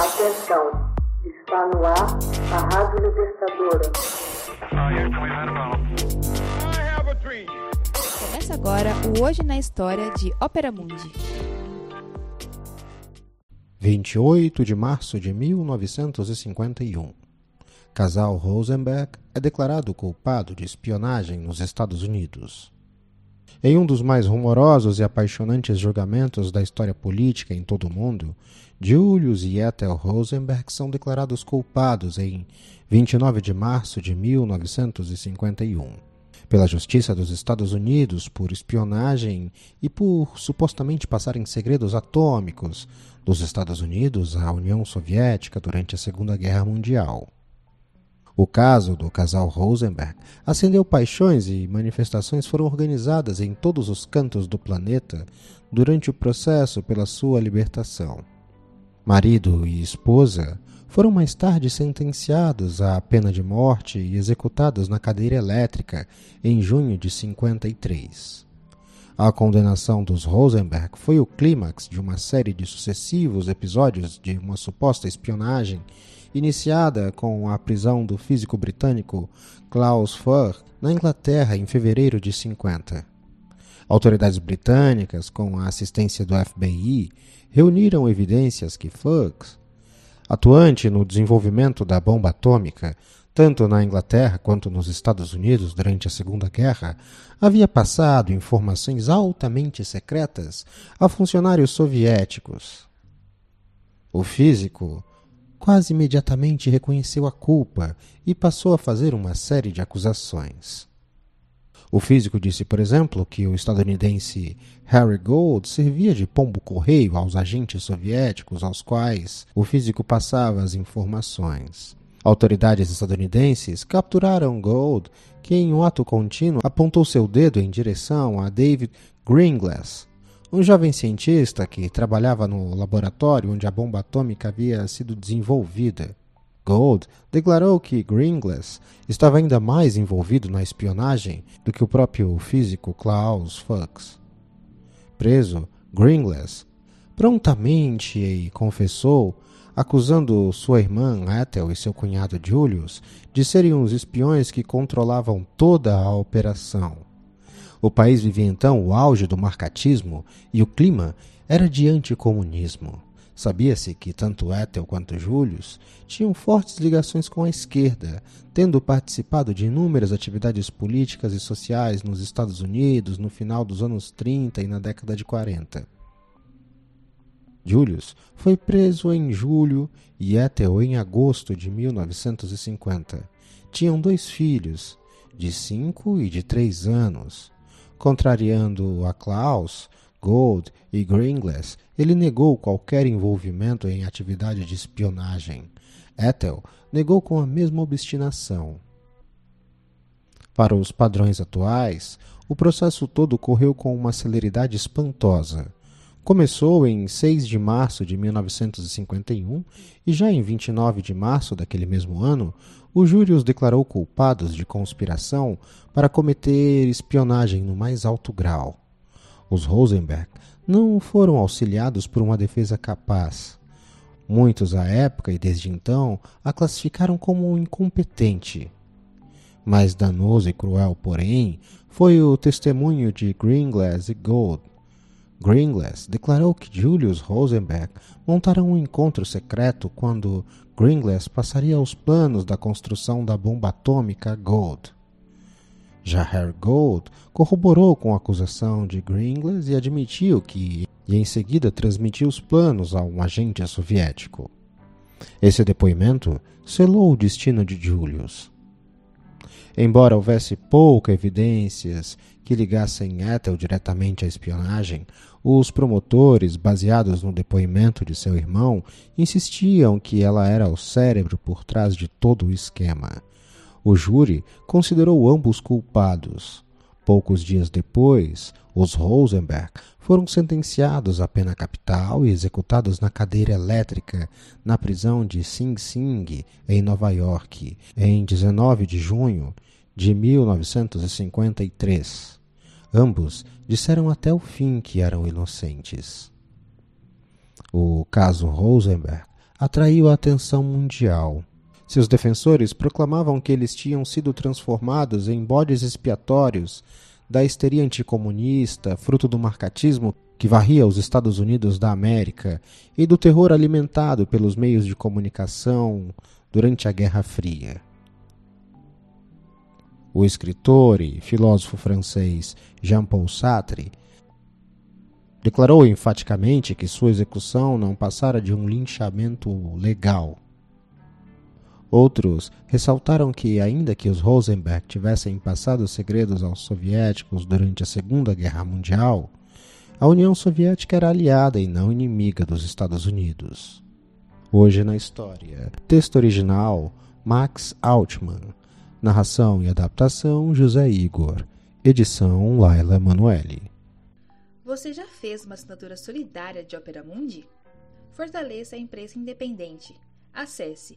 Atenção, está no ar a Rádio Libertadora. Começa agora o Hoje na História de Ópera Mundi. 28 de março de 1951. Casal Rosenberg é declarado culpado de espionagem nos Estados Unidos. Em um dos mais rumorosos e apaixonantes julgamentos da história política em todo o mundo, Julius e Ethel Rosenberg são declarados culpados em 29 de março de 1951 pela Justiça dos Estados Unidos por espionagem e por supostamente passarem segredos atômicos dos Estados Unidos à União Soviética durante a Segunda Guerra Mundial. O caso do casal Rosenberg acendeu paixões e manifestações foram organizadas em todos os cantos do planeta durante o processo pela sua libertação. Marido e esposa foram mais tarde sentenciados à pena de morte e executados na cadeira elétrica em junho de 53. A condenação dos Rosenberg foi o clímax de uma série de sucessivos episódios de uma suposta espionagem iniciada com a prisão do físico britânico Klaus Furr na Inglaterra em fevereiro de 50. Autoridades britânicas, com a assistência do FBI, reuniram evidências que Fuchs, atuante no desenvolvimento da bomba atômica, tanto na Inglaterra quanto nos Estados Unidos durante a Segunda Guerra, havia passado informações altamente secretas a funcionários soviéticos. O físico quase imediatamente reconheceu a culpa e passou a fazer uma série de acusações. O físico disse, por exemplo, que o estadunidense Harry Gold servia de pombo-correio aos agentes soviéticos aos quais o físico passava as informações. Autoridades estadunidenses capturaram Gold, que em um ato contínuo apontou seu dedo em direção a David Greenglass, um jovem cientista que trabalhava no laboratório onde a bomba atômica havia sido desenvolvida. Gold declarou que Greenglass estava ainda mais envolvido na espionagem do que o próprio físico Klaus Fuchs. Preso, Greenglass prontamente confessou, acusando sua irmã Ethel e seu cunhado Julius de serem os espiões que controlavam toda a operação. O país vivia então o auge do marcatismo e o clima era de anticomunismo. Sabia-se que tanto Ethel quanto Julius tinham fortes ligações com a esquerda, tendo participado de inúmeras atividades políticas e sociais nos Estados Unidos no final dos anos 30 e na década de 40. Julius foi preso em julho e Ethel em agosto de 1950. Tinham dois filhos, de cinco e de três anos. Contrariando a Klaus, Gold e Greenglass, ele negou qualquer envolvimento em atividade de espionagem. Ethel negou com a mesma obstinação. Para os padrões atuais, o processo todo correu com uma celeridade espantosa. Começou em 6 de março de 1951 e já em 29 de março daquele mesmo ano, o júri os declarou culpados de conspiração para cometer espionagem no mais alto grau. Os Rosenberg não foram auxiliados por uma defesa capaz. Muitos à época e desde então a classificaram como incompetente. Mais danoso e cruel, porém, foi o testemunho de Greenglass e Gold, Greenglass declarou que Julius Rosenberg montara um encontro secreto quando Greenglass passaria os planos da construção da bomba atômica Gold. Já Harry Gold corroborou com a acusação de Greenglass e admitiu que, e em seguida transmitiu os planos a um agente soviético. Esse depoimento selou o destino de Julius. Embora houvesse pouca evidências que ligassem Ethel diretamente à espionagem, os promotores, baseados no depoimento de seu irmão, insistiam que ela era o cérebro por trás de todo o esquema. O júri considerou ambos culpados. Poucos dias depois, os Rosenberg foram sentenciados à pena capital e executados na cadeira elétrica na prisão de Sing Sing, em Nova York, em 19 de junho de 1953. Ambos disseram até o fim que eram inocentes. O caso Rosenberg atraiu a atenção mundial. Seus defensores proclamavam que eles tinham sido transformados em bodes expiatórios da histeria anticomunista, fruto do marcatismo que varria os Estados Unidos da América e do terror alimentado pelos meios de comunicação durante a Guerra Fria. O escritor e filósofo francês Jean-Paul Sartre declarou enfaticamente que sua execução não passara de um linchamento legal. Outros ressaltaram que, ainda que os Rosenberg tivessem passado segredos aos soviéticos durante a Segunda Guerra Mundial, a União Soviética era aliada e não inimiga dos Estados Unidos. Hoje na história. Texto original: Max Altman. Narração e adaptação: José Igor. Edição: Laila Emanuele. Você já fez uma assinatura solidária de Opera Mundi? Fortaleça a imprensa independente. Acesse